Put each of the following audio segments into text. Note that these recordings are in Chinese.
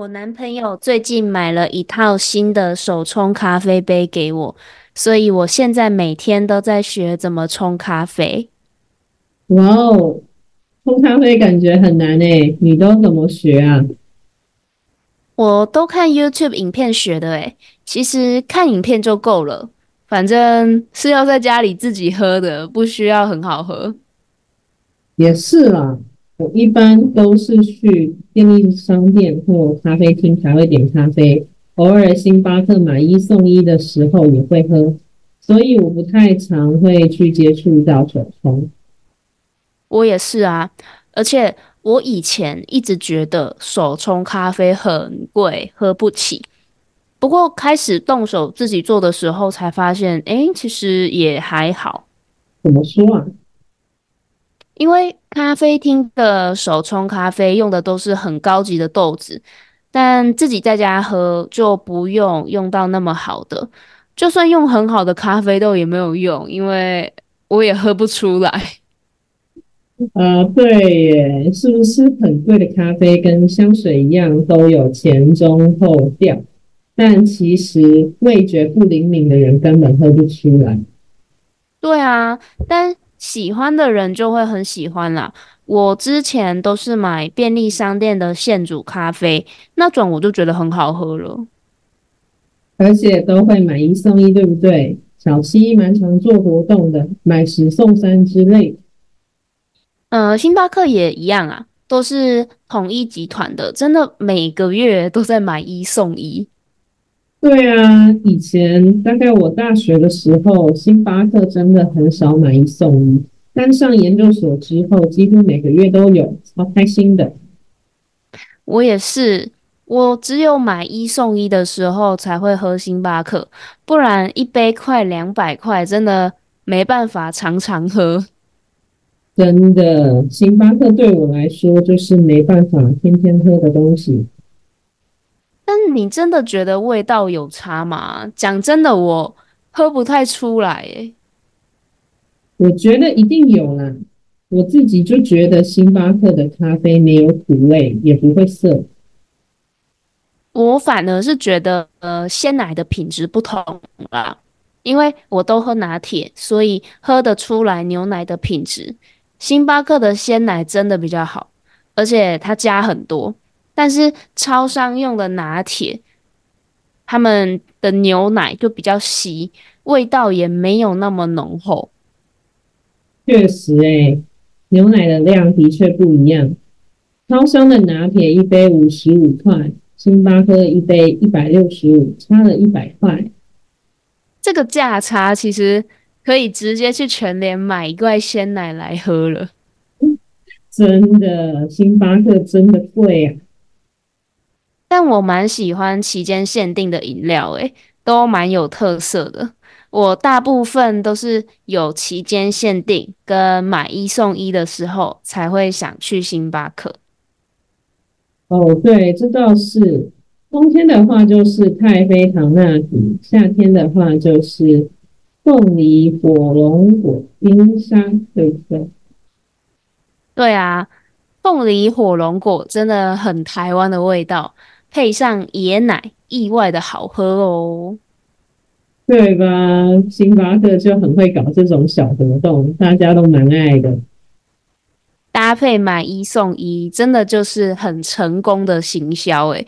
我男朋友最近买了一套新的手冲咖啡杯给我，所以我现在每天都在学怎么冲咖啡。哇哦，冲咖啡感觉很难诶，你都怎么学啊？我都看 YouTube 影片学的诶，其实看影片就够了，反正是要在家里自己喝的，不需要很好喝。也是啦。我一般都是去便利商店或咖啡厅才会点咖啡，偶尔星巴克买一送一的时候也会喝，所以我不太常会去接触到手冲。我也是啊，而且我以前一直觉得手冲咖啡很贵，喝不起。不过开始动手自己做的时候，才发现，哎，其实也还好。怎么说啊？因为咖啡厅的手冲咖啡用的都是很高级的豆子，但自己在家喝就不用用到那么好的。就算用很好的咖啡豆也没有用，因为我也喝不出来。呃，对耶，是不是很贵的咖啡跟香水一样都有前中后调？但其实味觉不灵敏的人根本喝不出来。对啊，但。喜欢的人就会很喜欢啦。我之前都是买便利商店的现煮咖啡，那种我就觉得很好喝了。而且都会买一送一，对不对？小七蛮常做活动的，买十送三之类。呃，星巴克也一样啊，都是统一集团的，真的每个月都在买一送一。对啊，以前大概我大学的时候，星巴克真的很少买一送一，但上研究所之后，几乎每个月都有，超开心的。我也是，我只有买一送一的时候才会喝星巴克，不然一杯快两百块，真的没办法常常喝。真的，星巴克对我来说就是没办法天天喝的东西。但你真的觉得味道有差吗？讲真的，我喝不太出来诶。我觉得一定有啦，我自己就觉得星巴克的咖啡没有苦味，也不会涩。我反而是觉得，呃，鲜奶的品质不同啦，因为我都喝拿铁，所以喝得出来牛奶的品质。星巴克的鲜奶真的比较好，而且它加很多。但是超商用的拿铁，他们的牛奶就比较稀，味道也没有那么浓厚。确实，诶，牛奶的量的确不一样。超商的拿铁一杯五十五块，星巴克一杯一百六十五，差了一百块。这个价差其实可以直接去全联买一罐鲜奶来喝了。真的，星巴克真的贵啊！但我蛮喜欢期间限定的饮料，诶，都蛮有特色的。我大部分都是有期间限定跟买一送一的时候才会想去星巴克。哦，对，这倒是。冬天的话就是太妃糖纳提，夏天的话就是凤梨火龙果冰沙，对不对？对啊，凤梨火龙果真的很台湾的味道。配上椰奶，意外的好喝哦。对吧？星巴克就很会搞这种小活动，大家都蛮爱的。搭配买一送一，真的就是很成功的行销诶。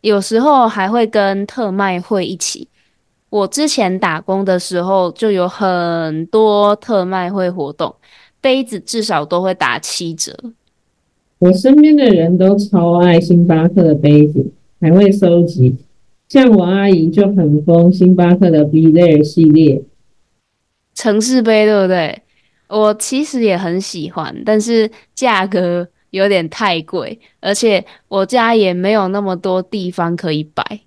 有时候还会跟特卖会一起。我之前打工的时候就有很多特卖会活动，杯子至少都会打七折。我身边的人都超爱星巴克的杯子，还会收集。像我阿姨就很疯星巴克的 Be There 系列，城市杯对不对？我其实也很喜欢，但是价格有点太贵，而且我家也没有那么多地方可以摆。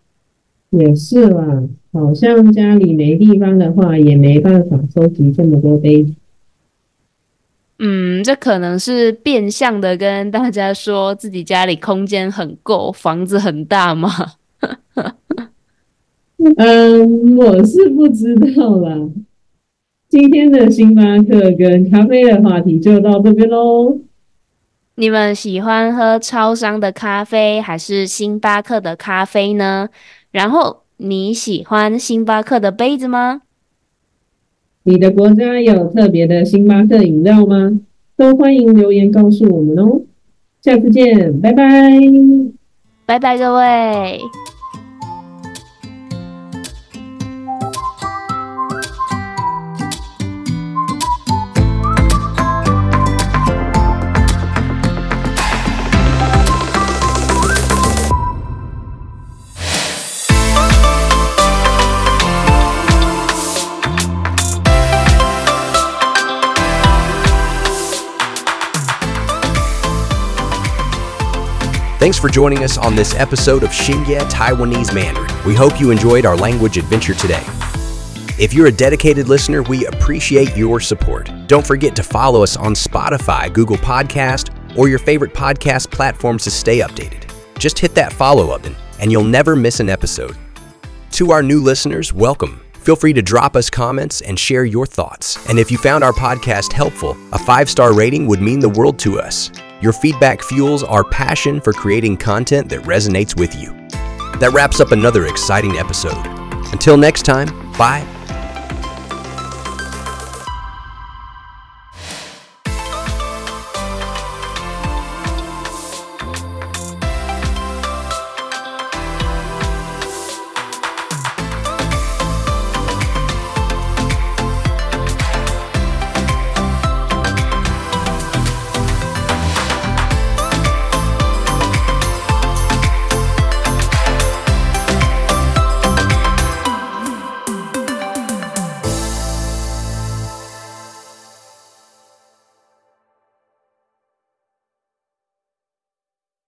也是啦，好像家里没地方的话，也没办法收集这么多杯子。嗯，这可能是变相的跟大家说自己家里空间很够，房子很大吗？嗯，我是不知道啦。今天的星巴克跟咖啡的话题就到这边喽。你们喜欢喝超商的咖啡还是星巴克的咖啡呢？然后你喜欢星巴克的杯子吗？你的国家有特别的星巴克饮料吗？都欢迎留言告诉我们哦。下次见，拜拜，拜拜，各位。Thanks for joining us on this episode of Xingye Taiwanese Mandarin. We hope you enjoyed our language adventure today. If you're a dedicated listener, we appreciate your support. Don't forget to follow us on Spotify, Google Podcast, or your favorite podcast platforms to stay updated. Just hit that follow button, and you'll never miss an episode. To our new listeners, welcome. Feel free to drop us comments and share your thoughts. And if you found our podcast helpful, a five star rating would mean the world to us. Your feedback fuels our passion for creating content that resonates with you. That wraps up another exciting episode. Until next time, bye